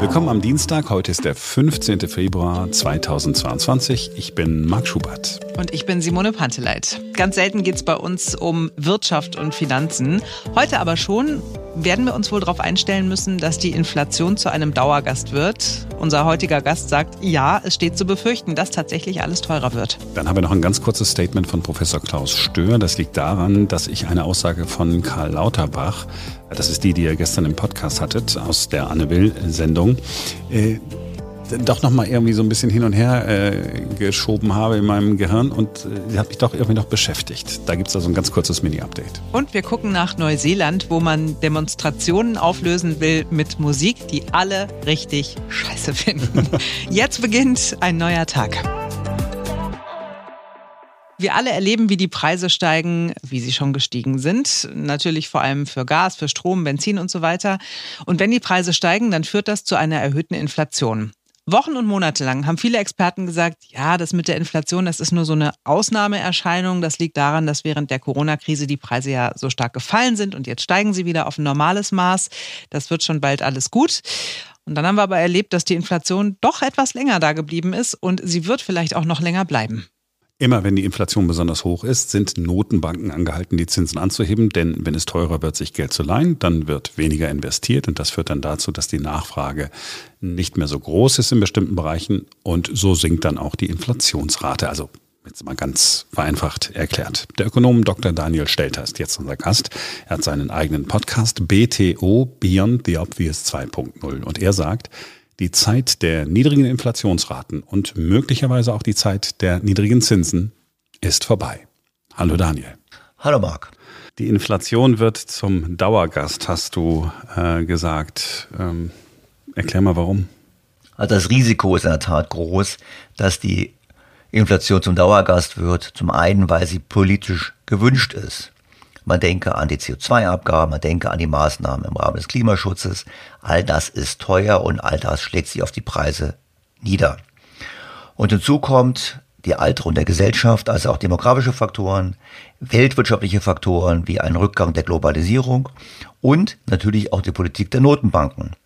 Willkommen am Dienstag. Heute ist der 15. Februar 2022. Ich bin Marc Schubert. Und ich bin Simone Panteleit. Ganz selten geht es bei uns um Wirtschaft und Finanzen. Heute aber schon werden wir uns wohl darauf einstellen müssen, dass die Inflation zu einem Dauergast wird. Unser heutiger Gast sagt, ja, es steht zu befürchten, dass tatsächlich alles teurer wird. Dann haben wir noch ein ganz kurzes Statement von Professor Klaus Stör. Das liegt daran, dass ich eine Aussage von Karl Lauterbach, das ist die, die ihr gestern im Podcast hattet, aus der Anne Will-Sendung, äh, doch noch mal irgendwie so ein bisschen hin und her äh, geschoben habe in meinem Gehirn und äh, sie hat mich doch irgendwie noch beschäftigt. Da gibt es also ein ganz kurzes Mini-Update. Und wir gucken nach Neuseeland, wo man Demonstrationen auflösen will mit Musik, die alle richtig scheiße finden. Jetzt beginnt ein neuer Tag. Wir alle erleben, wie die Preise steigen, wie sie schon gestiegen sind. Natürlich vor allem für Gas, für Strom, Benzin und so weiter. Und wenn die Preise steigen, dann führt das zu einer erhöhten Inflation. Wochen und Monate lang haben viele Experten gesagt, ja, das mit der Inflation, das ist nur so eine Ausnahmeerscheinung. Das liegt daran, dass während der Corona-Krise die Preise ja so stark gefallen sind und jetzt steigen sie wieder auf ein normales Maß. Das wird schon bald alles gut. Und dann haben wir aber erlebt, dass die Inflation doch etwas länger da geblieben ist und sie wird vielleicht auch noch länger bleiben. Immer wenn die Inflation besonders hoch ist, sind Notenbanken angehalten, die Zinsen anzuheben, denn wenn es teurer wird, sich Geld zu leihen, dann wird weniger investiert und das führt dann dazu, dass die Nachfrage nicht mehr so groß ist in bestimmten Bereichen und so sinkt dann auch die Inflationsrate. Also jetzt mal ganz vereinfacht erklärt. Der Ökonom Dr. Daniel Stelter ist jetzt unser Gast. Er hat seinen eigenen Podcast BTO Beyond the Obvious 2.0 und er sagt, die Zeit der niedrigen Inflationsraten und möglicherweise auch die Zeit der niedrigen Zinsen ist vorbei. Hallo Daniel. Hallo Marc. Die Inflation wird zum Dauergast, hast du äh, gesagt. Ähm, erklär mal warum. Also das Risiko ist in der Tat groß, dass die Inflation zum Dauergast wird. Zum einen, weil sie politisch gewünscht ist. Man denke an die CO2-Abgaben, man denke an die Maßnahmen im Rahmen des Klimaschutzes. All das ist teuer und all das schlägt sich auf die Preise nieder. Und hinzu kommt die Alterung der Gesellschaft, also auch demografische Faktoren, weltwirtschaftliche Faktoren wie ein Rückgang der Globalisierung und natürlich auch die Politik der Notenbanken.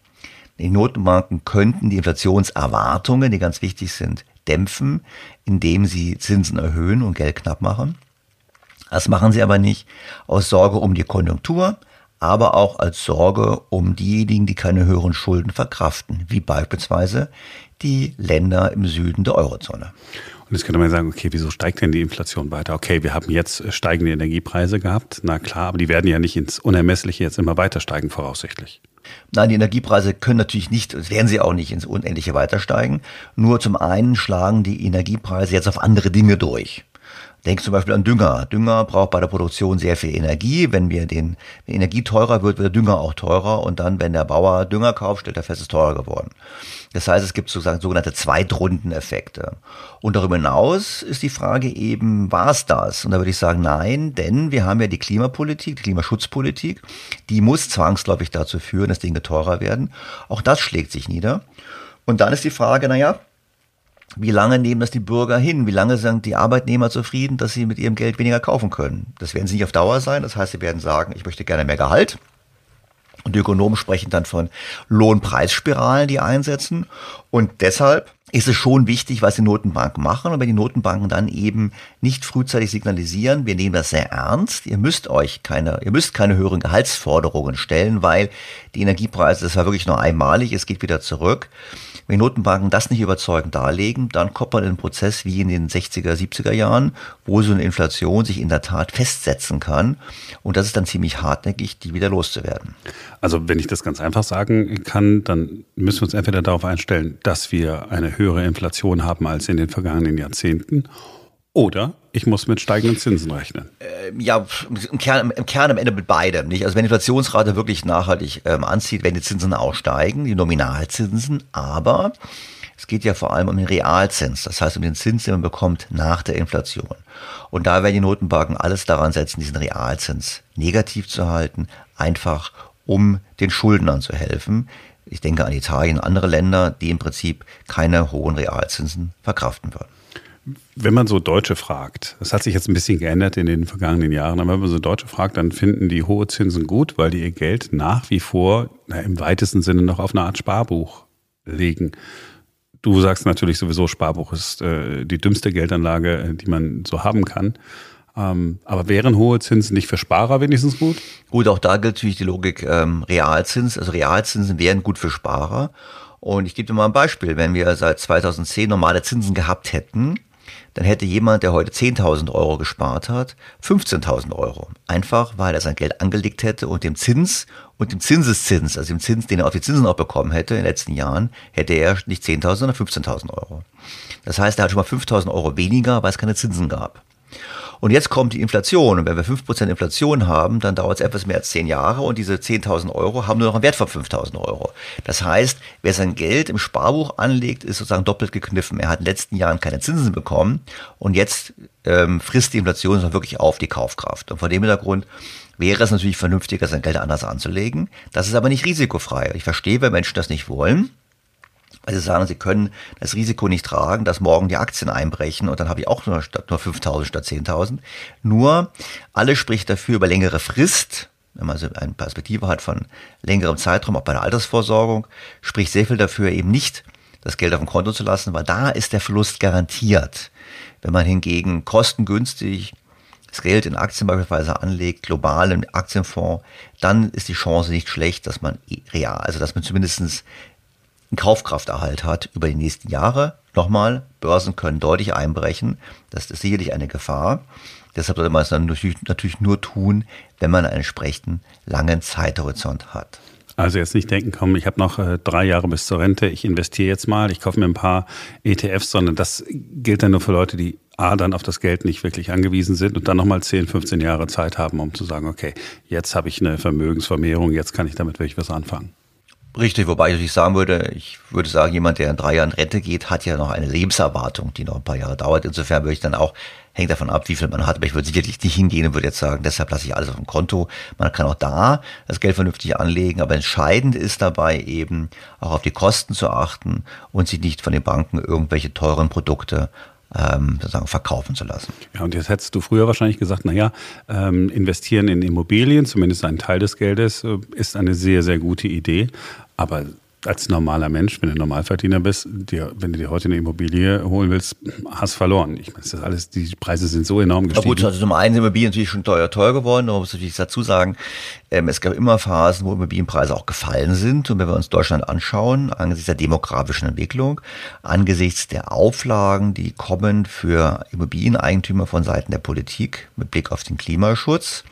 Die Notenbanken könnten die Inflationserwartungen, die ganz wichtig sind, dämpfen, indem sie Zinsen erhöhen und Geld knapp machen. Das machen sie aber nicht aus Sorge um die Konjunktur, aber auch als Sorge um diejenigen, die keine höheren Schulden verkraften, wie beispielsweise die Länder im Süden der Eurozone. Und jetzt könnte man sagen, okay, wieso steigt denn die Inflation weiter? Okay, wir haben jetzt steigende Energiepreise gehabt, na klar, aber die werden ja nicht ins Unermessliche jetzt immer weiter steigen, voraussichtlich. Nein, die Energiepreise können natürlich nicht, werden sie auch nicht ins Unendliche weiter steigen. Nur zum einen schlagen die Energiepreise jetzt auf andere Dinge durch. Denk zum Beispiel an Dünger. Dünger braucht bei der Produktion sehr viel Energie. Wenn wir den, wenn Energie teurer wird, wird der Dünger auch teurer. Und dann, wenn der Bauer Dünger kauft, stellt er fest, es ist teurer geworden. Das heißt, es gibt sozusagen sogenannte Zweitrundeneffekte. Und darüber hinaus ist die Frage eben, war es das? Und da würde ich sagen, nein, denn wir haben ja die Klimapolitik, die Klimaschutzpolitik, die muss zwangsläufig dazu führen, dass Dinge teurer werden. Auch das schlägt sich nieder. Und dann ist die Frage, naja, wie lange nehmen das die Bürger hin? Wie lange sind die Arbeitnehmer zufrieden, dass sie mit ihrem Geld weniger kaufen können? Das werden sie nicht auf Dauer sein. Das heißt, sie werden sagen, ich möchte gerne mehr Gehalt. Und die Ökonomen sprechen dann von Lohnpreisspiralen, die einsetzen. Und deshalb ist es schon wichtig, was die Notenbanken machen. Und wenn die Notenbanken dann eben nicht frühzeitig signalisieren, wir nehmen das sehr ernst, ihr müsst euch keine, ihr müsst keine höheren Gehaltsforderungen stellen, weil die Energiepreise, das war wirklich nur einmalig, es geht wieder zurück. Wenn Notenbanken das nicht überzeugend darlegen, dann kommt man in einen Prozess wie in den 60er, 70er Jahren, wo so eine Inflation sich in der Tat festsetzen kann. Und das ist dann ziemlich hartnäckig, die wieder loszuwerden. Also wenn ich das ganz einfach sagen kann, dann müssen wir uns entweder darauf einstellen, dass wir eine höhere Inflation haben als in den vergangenen Jahrzehnten oder ich muss mit steigenden Zinsen rechnen. Ähm, ja, im Kern, im Kern am Ende mit beidem. Nicht? Also wenn die Inflationsrate wirklich nachhaltig ähm, anzieht, werden die Zinsen auch steigen, die Nominalzinsen, aber es geht ja vor allem um den Realzins, das heißt um den Zins, den man bekommt nach der Inflation. Und da werden die Notenbanken alles daran setzen, diesen Realzins negativ zu halten, einfach um den Schuldnern zu helfen. Ich denke an Italien, andere Länder, die im Prinzip keine hohen Realzinsen verkraften würden. Wenn man so Deutsche fragt, das hat sich jetzt ein bisschen geändert in den vergangenen Jahren, aber wenn man so Deutsche fragt, dann finden die hohe Zinsen gut, weil die ihr Geld nach wie vor na, im weitesten Sinne noch auf eine Art Sparbuch legen. Du sagst natürlich sowieso, Sparbuch ist äh, die dümmste Geldanlage, äh, die man so haben kann. Ähm, aber wären hohe Zinsen nicht für Sparer wenigstens gut? Gut, auch da gilt natürlich die Logik ähm, Realzins. Also Realzinsen wären gut für Sparer. Und ich gebe dir mal ein Beispiel. Wenn wir seit 2010 normale Zinsen gehabt hätten, dann hätte jemand, der heute 10.000 Euro gespart hat, 15.000 Euro. Einfach, weil er sein Geld angelegt hätte und dem Zins und dem Zinseszins, also dem Zins, den er auf die Zinsen auch bekommen hätte in den letzten Jahren, hätte er nicht 10.000, sondern 15.000 Euro. Das heißt, er hat schon mal 5.000 Euro weniger, weil es keine Zinsen gab. Und jetzt kommt die Inflation. Und wenn wir 5% Inflation haben, dann dauert es etwas mehr als 10 Jahre und diese 10.000 Euro haben nur noch einen Wert von 5.000 Euro. Das heißt, wer sein Geld im Sparbuch anlegt, ist sozusagen doppelt gekniffen. Er hat in den letzten Jahren keine Zinsen bekommen und jetzt ähm, frisst die Inflation wirklich auf die Kaufkraft. Und vor dem Hintergrund wäre es natürlich vernünftiger, sein Geld anders anzulegen. Das ist aber nicht risikofrei. Ich verstehe, wenn Menschen das nicht wollen. Sie sagen, sie können das Risiko nicht tragen, dass morgen die Aktien einbrechen und dann habe ich auch nur, nur 5.000 statt 10.000. Nur, alles spricht dafür über längere Frist, wenn man so eine Perspektive hat von längerem Zeitraum, auch bei der Altersvorsorgung, spricht sehr viel dafür, eben nicht das Geld auf dem Konto zu lassen, weil da ist der Verlust garantiert. Wenn man hingegen kostengünstig das Geld in Aktien beispielsweise anlegt, global im Aktienfonds, dann ist die Chance nicht schlecht, dass man real, also dass man zumindestens einen Kaufkrafterhalt hat über die nächsten Jahre. Nochmal, Börsen können deutlich einbrechen. Das ist sicherlich eine Gefahr. Deshalb sollte man es dann natürlich nur tun, wenn man einen entsprechenden langen Zeithorizont hat. Also jetzt nicht denken, komm, ich habe noch äh, drei Jahre bis zur Rente, ich investiere jetzt mal, ich kaufe mir ein paar ETFs, sondern das gilt dann nur für Leute, die A, dann auf das Geld nicht wirklich angewiesen sind und dann nochmal 10, 15 Jahre Zeit haben, um zu sagen, okay, jetzt habe ich eine Vermögensvermehrung, jetzt kann ich damit wirklich was anfangen. Richtig, wobei ich natürlich sagen würde, ich würde sagen, jemand, der in drei Jahren Rente geht, hat ja noch eine Lebenserwartung, die noch ein paar Jahre dauert. Insofern würde ich dann auch, hängt davon ab, wie viel man hat, aber ich würde sicherlich nicht hingehen und würde jetzt sagen, deshalb lasse ich alles auf dem Konto. Man kann auch da das Geld vernünftig anlegen, aber entscheidend ist dabei eben auch auf die Kosten zu achten und sich nicht von den Banken irgendwelche teuren Produkte ähm, sozusagen verkaufen zu lassen. Ja, und jetzt hättest du früher wahrscheinlich gesagt, naja, ähm, investieren in Immobilien, zumindest ein Teil des Geldes, äh, ist eine sehr, sehr gute Idee. Aber als normaler Mensch, wenn du Normalverdiener bist, dir, wenn du dir heute eine Immobilie holen willst, hast verloren. Ich meine, das alles, die Preise sind so enorm gestiegen. Na gut, also zum einen sind Immobilien natürlich schon teuer, teuer geworden, aber muss natürlich dazu sagen, ähm, es gab immer Phasen, wo Immobilienpreise auch gefallen sind. Und wenn wir uns Deutschland anschauen, angesichts der demografischen Entwicklung, angesichts der Auflagen, die kommen für Immobilieneigentümer von Seiten der Politik mit Blick auf den Klimaschutz,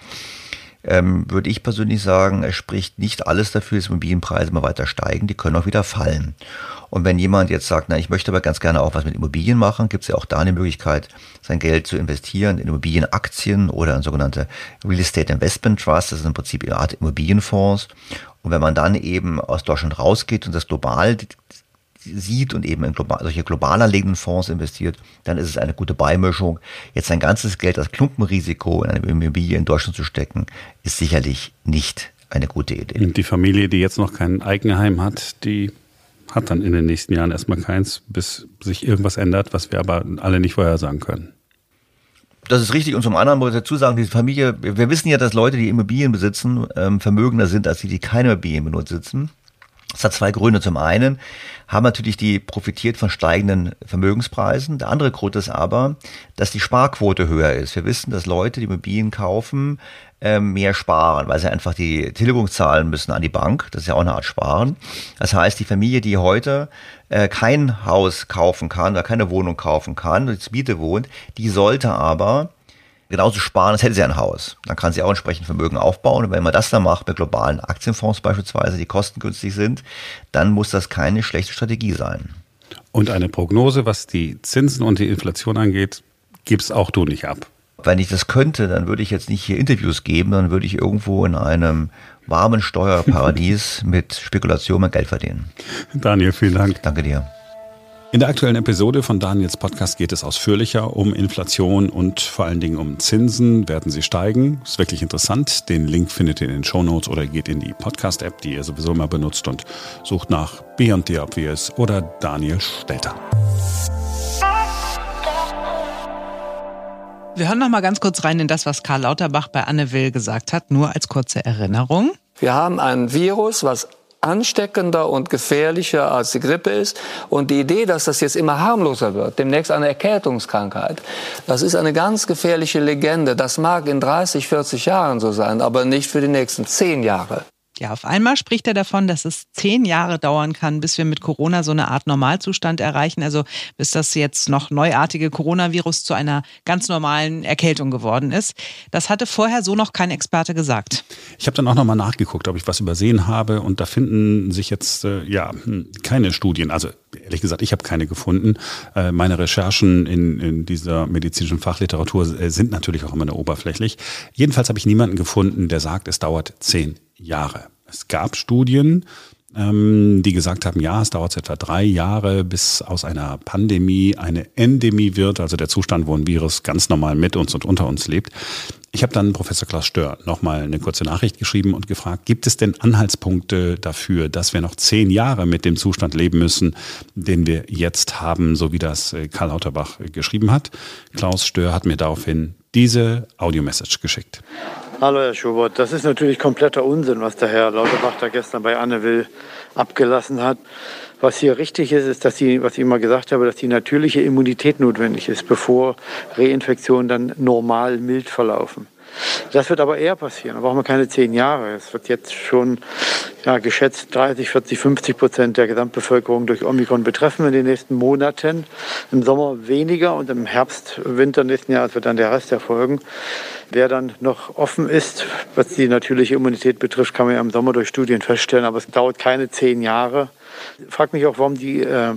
ähm, würde ich persönlich sagen, es spricht nicht alles dafür, dass Immobilienpreise immer weiter steigen, die können auch wieder fallen. Und wenn jemand jetzt sagt, na, ich möchte aber ganz gerne auch was mit Immobilien machen, gibt es ja auch da eine Möglichkeit, sein Geld zu investieren in Immobilienaktien oder in sogenannte Real Estate Investment Trusts, das ist im Prinzip eine Art Immobilienfonds. Und wenn man dann eben aus Deutschland rausgeht und das global sieht und eben in global, solche global anlegenden Fonds investiert, dann ist es eine gute Beimischung. Jetzt sein ganzes Geld als Klumpenrisiko in eine Immobilie in Deutschland zu stecken, ist sicherlich nicht eine gute Idee. Und die Familie, die jetzt noch kein Eigenheim hat, die hat dann in den nächsten Jahren erstmal keins, bis sich irgendwas ändert, was wir aber alle nicht vorhersagen können. Das ist richtig. Und zum anderen muss ich dazu sagen, diese Familie, wir wissen ja, dass Leute, die Immobilien besitzen, ähm, vermögender sind als die, die keine Immobilien benutzen. Das hat zwei Gründe. Zum einen haben natürlich die profitiert von steigenden Vermögenspreisen. Der andere Grund ist aber, dass die Sparquote höher ist. Wir wissen, dass Leute, die Immobilien kaufen, ähm, mehr sparen, weil sie einfach die Tilgung zahlen müssen an die Bank. Das ist ja auch eine Art Sparen. Das heißt, die Familie, die heute äh, kein Haus kaufen kann oder keine Wohnung kaufen kann, die zur Miete wohnt, die sollte aber genauso sparen, als hätte sie ein Haus. Dann kann sie auch entsprechend Vermögen aufbauen. Und wenn man das dann macht mit globalen Aktienfonds beispielsweise, die kostengünstig sind, dann muss das keine schlechte Strategie sein. Und eine Prognose, was die Zinsen und die Inflation angeht, gibst auch du nicht ab. Wenn ich das könnte, dann würde ich jetzt nicht hier Interviews geben, dann würde ich irgendwo in einem warmen Steuerparadies mit Spekulation mein Geld verdienen. Daniel, vielen Dank. Danke dir. In der aktuellen Episode von Daniels Podcast geht es ausführlicher um Inflation und vor allen Dingen um Zinsen. Werden sie steigen? Ist wirklich interessant. Den Link findet ihr in den Show Notes oder geht in die Podcast-App, die ihr sowieso immer benutzt und sucht nach Beyond the Obvious oder Daniel Stelter. Wir hören noch mal ganz kurz rein in das, was Karl Lauterbach bei Anne Will gesagt hat, nur als kurze Erinnerung. Wir haben ein Virus, was ansteckender und gefährlicher als die Grippe ist. Und die Idee, dass das jetzt immer harmloser wird, demnächst eine Erkältungskrankheit, das ist eine ganz gefährliche Legende. Das mag in 30, 40 Jahren so sein, aber nicht für die nächsten zehn Jahre. Ja, auf einmal spricht er davon, dass es zehn Jahre dauern kann, bis wir mit Corona so eine Art Normalzustand erreichen. Also bis das jetzt noch neuartige Coronavirus zu einer ganz normalen Erkältung geworden ist. Das hatte vorher so noch kein Experte gesagt. Ich habe dann auch nochmal nachgeguckt, ob ich was übersehen habe. Und da finden sich jetzt äh, ja hm, keine Studien. Also ehrlich gesagt, ich habe keine gefunden. Äh, meine Recherchen in, in dieser medizinischen Fachliteratur äh, sind natürlich auch immer nur oberflächlich. Jedenfalls habe ich niemanden gefunden, der sagt, es dauert zehn Jahre. Es gab Studien, ähm, die gesagt haben, ja, es dauert etwa drei Jahre, bis aus einer Pandemie eine Endemie wird, also der Zustand, wo ein Virus ganz normal mit uns und unter uns lebt. Ich habe dann Professor Klaus Stör nochmal eine kurze Nachricht geschrieben und gefragt, gibt es denn Anhaltspunkte dafür, dass wir noch zehn Jahre mit dem Zustand leben müssen, den wir jetzt haben, so wie das äh, Karl Lauterbach geschrieben hat? Klaus Stör hat mir daraufhin diese Audio-Message geschickt. Hallo Herr Schubert, das ist natürlich kompletter Unsinn, was der Herr Lauterbach da gestern bei Anne Will abgelassen hat. Was hier richtig ist, ist, dass die, was ich immer gesagt habe, dass die natürliche Immunität notwendig ist, bevor Reinfektionen dann normal mild verlaufen. Das wird aber eher passieren. Da brauchen wir keine zehn Jahre. Es wird jetzt schon ja, geschätzt 30, 40, 50 Prozent der Gesamtbevölkerung durch Omikron betreffen in den nächsten Monaten. Im Sommer weniger und im Herbst, Winter nächsten Jahres wird dann der Rest erfolgen. Wer dann noch offen ist, was die natürliche Immunität betrifft, kann man ja im Sommer durch Studien feststellen. Aber es dauert keine zehn Jahre. Ich frage mich auch, warum die äh,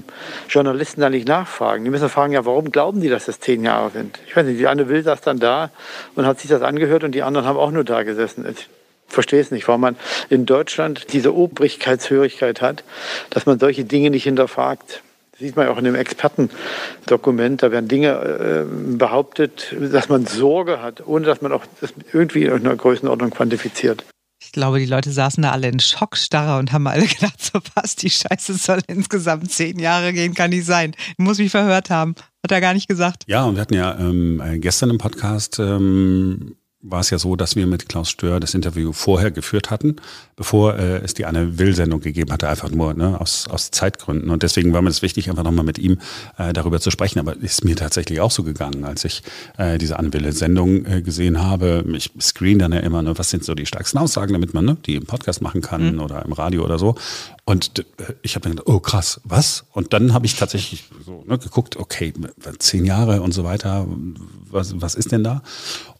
Journalisten da nicht nachfragen. Die müssen fragen, ja, warum glauben die, dass das zehn Jahre sind? Ich weiß nicht, die eine Will saß dann da und hat sich das angehört und die anderen haben auch nur da gesessen. Ich verstehe es nicht, warum man in Deutschland diese Obrigkeitshörigkeit hat, dass man solche Dinge nicht hinterfragt. Das sieht man auch in dem Expertendokument. Da werden Dinge äh, behauptet, dass man Sorge hat, ohne dass man auch das irgendwie in einer Größenordnung quantifiziert. Ich glaube, die Leute saßen da alle in Schockstarre und haben alle gedacht, so was, die Scheiße soll insgesamt zehn Jahre gehen, kann nicht sein. Ich muss mich verhört haben. Hat er gar nicht gesagt. Ja, und wir hatten ja ähm, gestern im Podcast ähm, war es ja so, dass wir mit Klaus Stör das Interview vorher geführt hatten, bevor äh, es die eine Will-Sendung gegeben hatte, einfach nur ne, aus, aus Zeitgründen. Und deswegen war mir das wichtig, einfach nochmal mit ihm äh, darüber zu sprechen. Aber ist mir tatsächlich auch so gegangen, als ich äh, diese Anne Will-Sendung äh, gesehen habe. Ich screen dann ja immer, ne, was sind so die stärksten Aussagen, damit man ne, die im Podcast machen kann mhm. oder im Radio oder so. Und äh, ich habe dann gedacht, oh krass, was? Und dann habe ich tatsächlich so ne, geguckt, okay, zehn Jahre und so weiter, was, was ist denn da?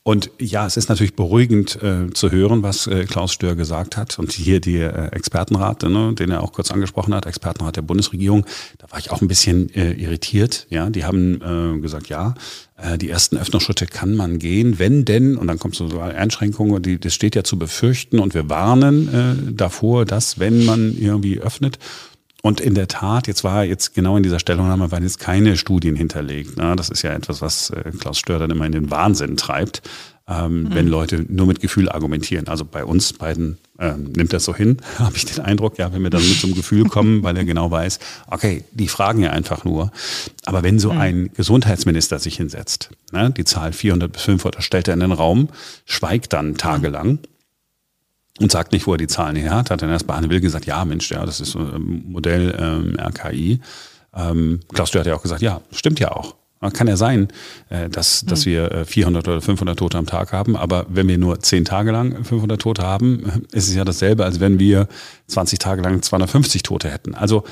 Und ja, es ist natürlich beruhigend äh, zu hören, was äh, Klaus Stör gesagt hat. Und hier die äh, Expertenrat, ne, den er auch kurz angesprochen hat, Expertenrat der Bundesregierung, da war ich auch ein bisschen äh, irritiert. Ja, die haben äh, gesagt, ja, äh, die ersten Öffnungsschritte kann man gehen, wenn denn, und dann kommt so Einschränkungen, die, das steht ja zu befürchten und wir warnen äh, davor, dass wenn man irgendwie öffnet, und in der Tat, jetzt war jetzt genau in dieser Stellungnahme waren jetzt keine Studien hinterlegt. Ne? Das ist ja etwas, was äh, Klaus Stör dann immer in den Wahnsinn treibt, ähm, mhm. wenn Leute nur mit Gefühl argumentieren. Also bei uns beiden ähm, nimmt das so hin, habe ich den Eindruck, ja, wenn wir dann mit so einem Gefühl kommen, weil er genau weiß, okay, die fragen ja einfach nur. Aber wenn so mhm. ein Gesundheitsminister sich hinsetzt, ne, die Zahl 400 bis 500 stellt er in den Raum, schweigt dann tagelang. Mhm und sagt nicht, wo er die Zahlen her hat. Hat dann erst bei Anne Will gesagt, ja Mensch, ja, das ist so ein Modell ähm, RKI. Ähm, Klaus Stör hat ja auch gesagt, ja, stimmt ja auch. Kann ja sein, äh, dass, dass hm. wir 400 äh, oder 500 Tote am Tag haben, aber wenn wir nur 10 Tage lang 500 Tote haben, ist es ja dasselbe, als wenn wir 20 Tage lang 250 Tote hätten. Also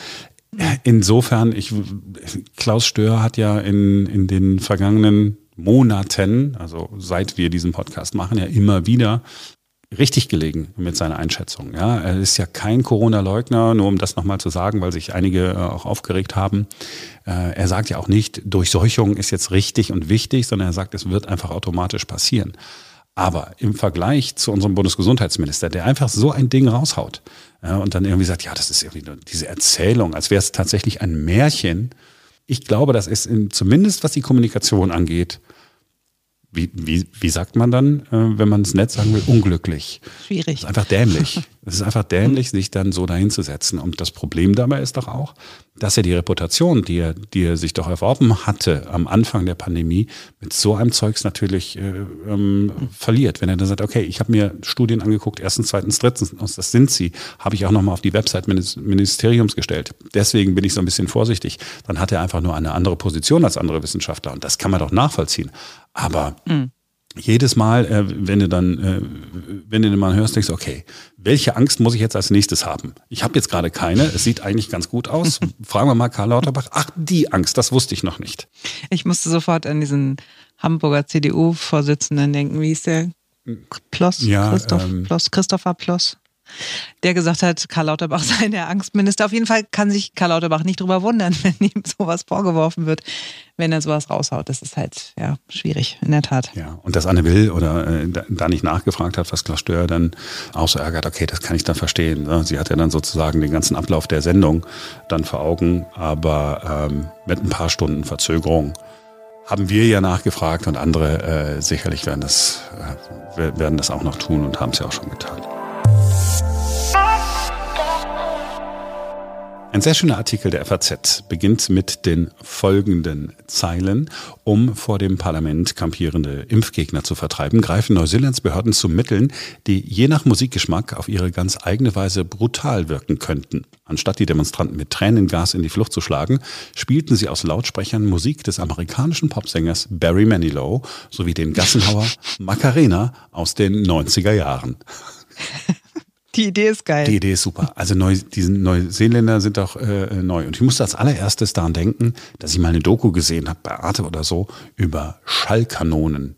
äh, insofern, ich, Klaus Stör hat ja in, in den vergangenen Monaten, also seit wir diesen Podcast machen, ja immer wieder richtig gelegen mit seiner Einschätzung. Ja, er ist ja kein Corona-Leugner, nur um das nochmal zu sagen, weil sich einige äh, auch aufgeregt haben. Äh, er sagt ja auch nicht, Durchseuchung ist jetzt richtig und wichtig, sondern er sagt, es wird einfach automatisch passieren. Aber im Vergleich zu unserem Bundesgesundheitsminister, der einfach so ein Ding raushaut und dann irgendwie sagt, ja, das ist irgendwie diese Erzählung, als wäre es tatsächlich ein Märchen. Ich glaube, das ist in, zumindest was die Kommunikation angeht, wie, wie, wie sagt man dann, äh, wenn man es nett sagen will, unglücklich? Schwierig. einfach dämlich. Es ist einfach dämlich, sich dann so dahinzusetzen. Und das Problem dabei ist doch auch, dass er die Reputation, die er, die er sich doch erworben hatte am Anfang der Pandemie, mit so einem Zeugs natürlich äh, ähm, verliert. Wenn er dann sagt, okay, ich habe mir Studien angeguckt, erstens, zweitens, drittens, das sind sie, habe ich auch nochmal auf die Website meines Ministeriums gestellt. Deswegen bin ich so ein bisschen vorsichtig. Dann hat er einfach nur eine andere Position als andere Wissenschaftler. Und das kann man doch nachvollziehen. Aber mhm jedes Mal, äh, wenn du dann, äh, wenn du den mal hörst, denkst du, okay, welche Angst muss ich jetzt als nächstes haben? Ich habe jetzt gerade keine, es sieht eigentlich ganz gut aus. Fragen wir mal Karl Lauterbach. Ach, die Angst, das wusste ich noch nicht. Ich musste sofort an diesen Hamburger CDU-Vorsitzenden denken. Wie ist der? Ploss? Ja, Christoph, ähm, Ploss, Christopher Ploss der gesagt hat, Karl Lauterbach sei der Angstminister. Auf jeden Fall kann sich Karl Lauterbach nicht drüber wundern, wenn ihm sowas vorgeworfen wird, wenn er sowas raushaut. Das ist halt ja schwierig, in der Tat. Ja, und dass Anne Will oder äh, da nicht nachgefragt hat, was Klaus Stör dann auch so ärgert, okay, das kann ich dann verstehen. Ne? Sie hat ja dann sozusagen den ganzen Ablauf der Sendung dann vor Augen, aber ähm, mit ein paar Stunden Verzögerung haben wir ja nachgefragt und andere äh, sicherlich werden das, äh, werden das auch noch tun und haben es ja auch schon getan. Ein sehr schöner Artikel der FAZ beginnt mit den folgenden Zeilen. Um vor dem Parlament kampierende Impfgegner zu vertreiben, greifen Neuseelands Behörden zu Mitteln, die je nach Musikgeschmack auf ihre ganz eigene Weise brutal wirken könnten. Anstatt die Demonstranten mit Tränengas in die Flucht zu schlagen, spielten sie aus Lautsprechern Musik des amerikanischen Popsängers Barry Manilow sowie den Gassenhauer Macarena aus den 90er Jahren. Die Idee ist geil. Die Idee ist super. Also neu, diese Neuseeländer sind auch äh, neu. Und ich musste als allererstes daran denken, dass ich mal eine Doku gesehen habe bei Arte oder so über Schallkanonen.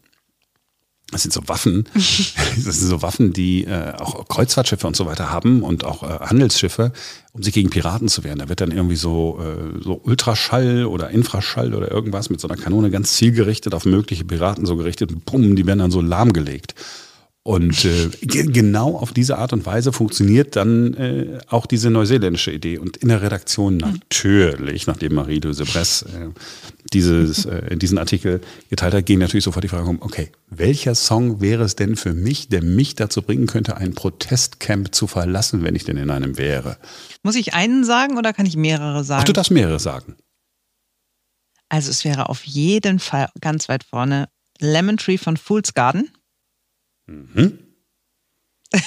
Das sind so Waffen, das sind so Waffen, die äh, auch Kreuzfahrtschiffe und so weiter haben und auch äh, Handelsschiffe, um sich gegen Piraten zu wehren. Da wird dann irgendwie so, äh, so Ultraschall oder Infraschall oder irgendwas mit so einer Kanone ganz zielgerichtet auf mögliche Piraten so gerichtet und bumm, die werden dann so lahmgelegt. Und äh, genau auf diese Art und Weise funktioniert dann äh, auch diese neuseeländische Idee. Und in der Redaktion natürlich, nachdem Marie-Louise Bress äh, dieses, äh, diesen Artikel geteilt hat, ging natürlich sofort die Frage um, okay, welcher Song wäre es denn für mich, der mich dazu bringen könnte, ein Protestcamp zu verlassen, wenn ich denn in einem wäre? Muss ich einen sagen oder kann ich mehrere sagen? Ach, du darfst mehrere sagen. Also es wäre auf jeden Fall ganz weit vorne Lemon Tree von Fool's Garden. Mhm.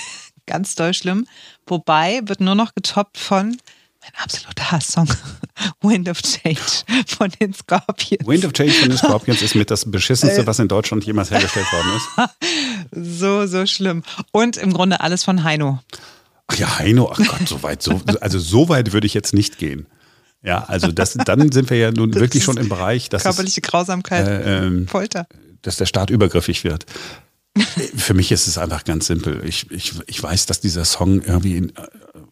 Ganz doll schlimm. Wobei wird nur noch getoppt von mein absoluter Hasssong Wind of Change von den Scorpions. Wind of Change von den Scorpions ist mit das beschissenste, äh. was in Deutschland jemals hergestellt worden ist. so, so schlimm. Und im Grunde alles von Heino. Ach ja, Heino, ach Gott, so weit, so, also so weit würde ich jetzt nicht gehen. Ja, also das, dann sind wir ja nun das wirklich schon im Bereich, dass körperliche Grausamkeit, äh, ähm, Folter, dass der Staat übergriffig wird. Für mich ist es einfach ganz simpel. Ich, ich, ich weiß, dass dieser Song irgendwie in, äh,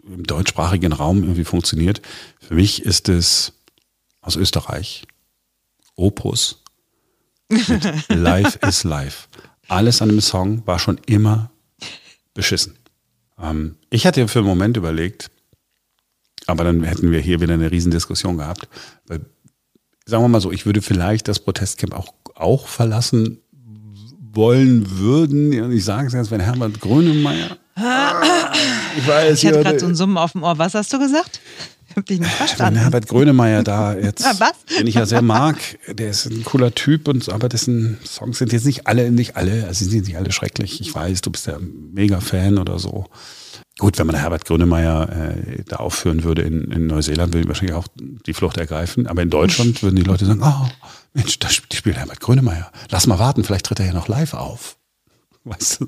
im deutschsprachigen Raum irgendwie funktioniert. Für mich ist es aus Österreich Opus mit Life is Life. Alles an dem Song war schon immer beschissen. Ähm, ich hatte für einen Moment überlegt, aber dann hätten wir hier wieder eine Riesendiskussion gehabt. Weil, sagen wir mal so, ich würde vielleicht das Protestcamp auch, auch verlassen, wollen würden. Und ich sage es jetzt, wenn Herbert Grönemeyer. ich weiß, ich hatte gerade so ein Summen auf dem Ohr. Was hast du gesagt? Ich habe dich nicht verstanden. Wenn Herbert Grönemeyer da jetzt, Na, den ich ja sehr mag, der ist ein cooler Typ, und aber dessen Songs sind jetzt nicht alle, nicht alle, also sind nicht alle schrecklich. Ich weiß, du bist ja mega Fan oder so. Gut, wenn man Herbert Grönemeyer äh, da aufführen würde in, in Neuseeland, würde ich wahrscheinlich auch die Flucht ergreifen. Aber in Deutschland würden die Leute sagen, oh, Mensch, da spielt Herbert Grönemeyer. Lass mal warten, vielleicht tritt er ja noch live auf. Weißt du?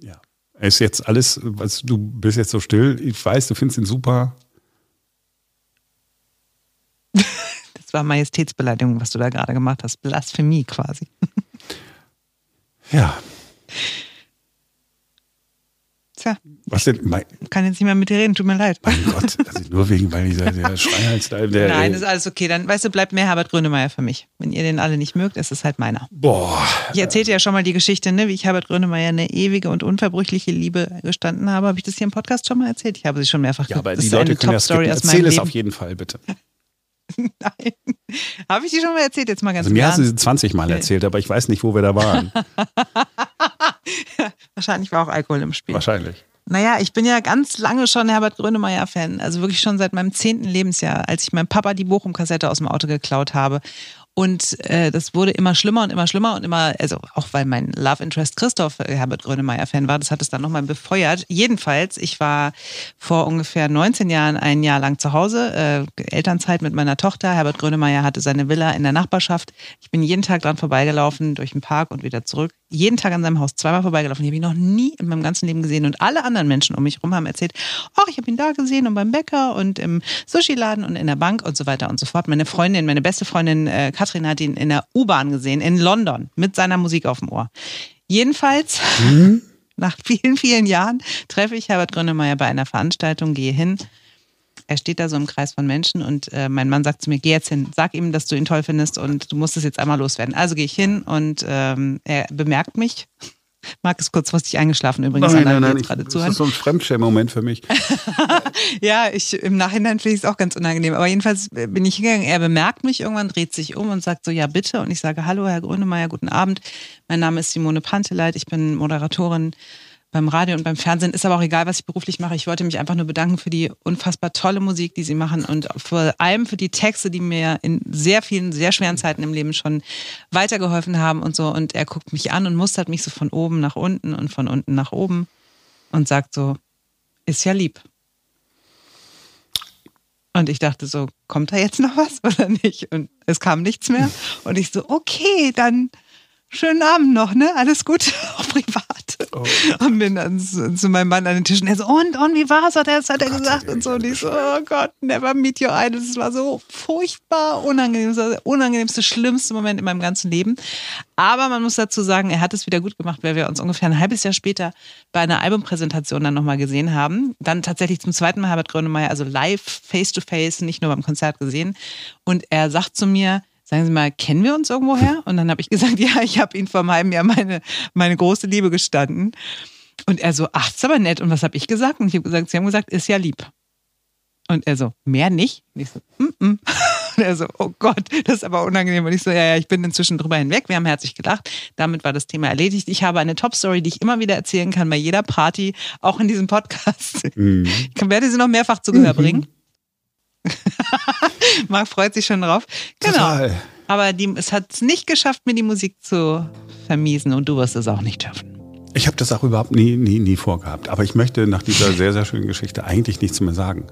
Ja. Ist jetzt alles, was du bist jetzt so still. Ich weiß, du findest ihn super. Das war Majestätsbeleidigung, was du da gerade gemacht hast. Blasphemie quasi. Ja. Tja. Was denn? Mein, kann jetzt nicht mehr mit dir reden, tut mir leid. Mein Gott, also nur wegen, weil dieser der Schreihals da. Der, Nein, ist alles okay. Dann, weißt du, bleibt mehr Herbert Grönemeyer für mich. Wenn ihr den alle nicht mögt, ist es halt meiner. Boah. Ich erzählte ja schon mal die Geschichte, ne, wie ich Herbert Grönemeyer eine ewige und unverbrüchliche Liebe gestanden habe. Habe ich das hier im Podcast schon mal erzählt? Ich habe sie schon mehrfach Ja, aber die Leute können ja skippen. Erzähl es auf jeden Fall, bitte. Nein. Habe ich die schon mal erzählt? Jetzt mal ganz also Mir hast du sie 20 Mal erzählt, aber ich weiß nicht, wo wir da waren. Wahrscheinlich war auch Alkohol im Spiel. Wahrscheinlich. Naja, ich bin ja ganz lange schon Herbert Grönemeyer-Fan. Also wirklich schon seit meinem zehnten Lebensjahr, als ich meinem Papa die Bochum-Kassette aus dem Auto geklaut habe. Und äh, das wurde immer schlimmer und immer schlimmer und immer, also auch weil mein Love Interest Christoph äh, Herbert Grönemeyer-Fan war, das hat es dann nochmal befeuert. Jedenfalls, ich war vor ungefähr 19 Jahren ein Jahr lang zu Hause, äh, Elternzeit mit meiner Tochter. Herbert Grönemeyer hatte seine Villa in der Nachbarschaft. Ich bin jeden Tag dran vorbeigelaufen, durch den Park und wieder zurück. Jeden Tag an seinem Haus zweimal vorbeigelaufen. Die habe ich noch nie in meinem ganzen Leben gesehen. Und alle anderen Menschen um mich herum haben erzählt, ach, ich habe ihn da gesehen und beim Bäcker und im Sushi-Laden und in der Bank und so weiter und so fort. Meine Freundin, meine beste Freundin äh, Katrin hat ihn in der U-Bahn gesehen, in London, mit seiner Musik auf dem Ohr. Jedenfalls, mhm. nach vielen, vielen Jahren, treffe ich Herbert Grönemeyer bei einer Veranstaltung, gehe hin. Er steht da so im Kreis von Menschen und äh, mein Mann sagt zu mir, geh jetzt hin, sag ihm, dass du ihn toll findest und du musst es jetzt einmal loswerden. Also gehe ich hin und ähm, er bemerkt mich Marc ist kurzfristig eingeschlafen übrigens. Nein, nein, nein, ich, das ist so ein Fremdschirm-Moment für mich. ja, ich, im Nachhinein finde ich es auch ganz unangenehm. Aber jedenfalls bin ich hingegangen, er bemerkt mich irgendwann, dreht sich um und sagt so, ja bitte. Und ich sage, hallo Herr Grönemeyer, guten Abend. Mein Name ist Simone Panteleit, ich bin Moderatorin beim Radio und beim Fernsehen. Ist aber auch egal, was ich beruflich mache. Ich wollte mich einfach nur bedanken für die unfassbar tolle Musik, die Sie machen und vor allem für die Texte, die mir in sehr vielen, sehr schweren Zeiten im Leben schon weitergeholfen haben und so. Und er guckt mich an und mustert mich so von oben nach unten und von unten nach oben und sagt so, ist ja lieb. Und ich dachte so, kommt da jetzt noch was oder nicht? Und es kam nichts mehr. Und ich so, okay, dann schönen Abend noch, ne? Alles gut, auch privat. Oh. Und bin dann zu, zu, meinem Mann an den Tisch und er so, und, und, wie war's? Hat er, hat er oh gesagt und so. Und ich so, oh Gott, never meet your idol. Das war so furchtbar unangenehm. Das war der unangenehmste, schlimmste Moment in meinem ganzen Leben. Aber man muss dazu sagen, er hat es wieder gut gemacht, weil wir uns ungefähr ein halbes Jahr später bei einer Albumpräsentation dann nochmal gesehen haben. Dann tatsächlich zum zweiten Mal Herbert Grönemeyer, also live, face to face, nicht nur beim Konzert gesehen. Und er sagt zu mir, sagen Sie mal, kennen wir uns irgendwoher? Und dann habe ich gesagt, ja, ich habe Ihnen vor einem halben Jahr meine, meine große Liebe gestanden. Und er so, ach, ist aber nett. Und was habe ich gesagt? Und ich habe gesagt, Sie haben gesagt, ist ja lieb. Und er so, mehr nicht? Und ich so, mm, -mm. Und er so, oh Gott, das ist aber unangenehm. Und ich so, ja, ja, ich bin inzwischen drüber hinweg. Wir haben herzlich gedacht. Damit war das Thema erledigt. Ich habe eine Top-Story, die ich immer wieder erzählen kann bei jeder Party, auch in diesem Podcast. Mhm. Ich werde sie noch mehrfach zu Gehör mhm. Marc freut sich schon drauf. Genau. Total. Aber die, es hat es nicht geschafft, mir die Musik zu vermiesen und du wirst es auch nicht schaffen. Ich habe das auch überhaupt nie, nie, nie vorgehabt. Aber ich möchte nach dieser sehr, sehr schönen Geschichte eigentlich nichts mehr sagen.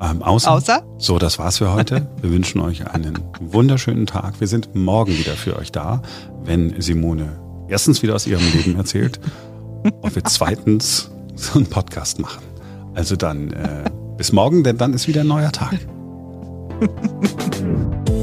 Ähm, außer, außer? So, das war's für heute. Wir wünschen euch einen wunderschönen Tag. Wir sind morgen wieder für euch da, wenn Simone erstens wieder aus ihrem Leben erzählt und wir zweitens so einen Podcast machen. Also dann äh, bis morgen, denn dann ist wieder ein neuer Tag. Thank you.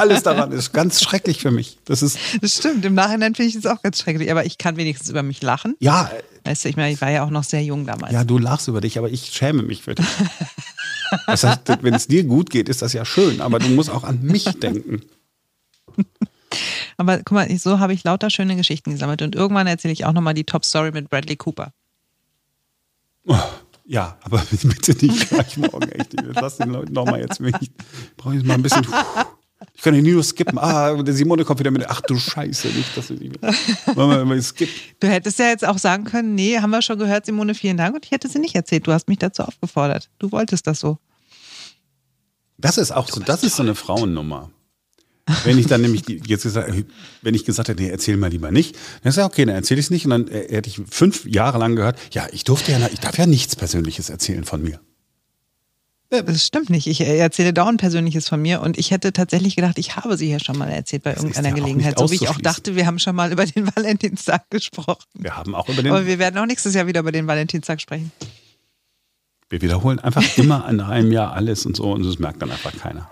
Alles daran ist ganz schrecklich für mich. Das ist. Das stimmt. Im Nachhinein finde ich es auch ganz schrecklich. Aber ich kann wenigstens über mich lachen. Ja. Weißt du, ich meine, ich war ja auch noch sehr jung damals. Ja, du lachst über dich, aber ich schäme mich für dich. Das heißt, wenn es dir gut geht, ist das ja schön, aber du musst auch an mich denken. Aber guck mal, so habe ich lauter schöne Geschichten gesammelt und irgendwann erzähle ich auch nochmal die Top Story mit Bradley Cooper. Oh. Ja, aber bitte nicht gleich morgen, echt. Lass den Leuten nochmal jetzt. Brauche ich mal ein bisschen. Ich kann ja nie nur skippen. Ah, der Simone kommt wieder mit. Ach du Scheiße, nicht, dass du nicht mehr. Mal skip. Du hättest ja jetzt auch sagen können, nee, haben wir schon gehört, Simone, vielen Dank. Und ich hätte sie nicht erzählt. Du hast mich dazu aufgefordert. Du wolltest das so. Das ist auch so, das ist so eine Frauennummer. Wenn ich dann nämlich jetzt gesagt, wenn ich gesagt hätte, nee, erzähl mal lieber nicht, dann ist ja okay, dann erzähle ich es nicht. Und dann äh, hätte ich fünf Jahre lang gehört, ja, ich durfte ja, ich darf ja nichts Persönliches erzählen von mir. Das stimmt nicht. Ich erzähle dauernd Persönliches von mir und ich hätte tatsächlich gedacht, ich habe sie ja schon mal erzählt bei das irgendeiner Gelegenheit. So wie ich auch dachte, wir haben schon mal über den Valentinstag gesprochen. Wir haben auch über den. Aber wir werden auch nächstes Jahr wieder über den Valentinstag sprechen. Wir wiederholen einfach immer in einem Jahr alles und so und das merkt dann einfach keiner.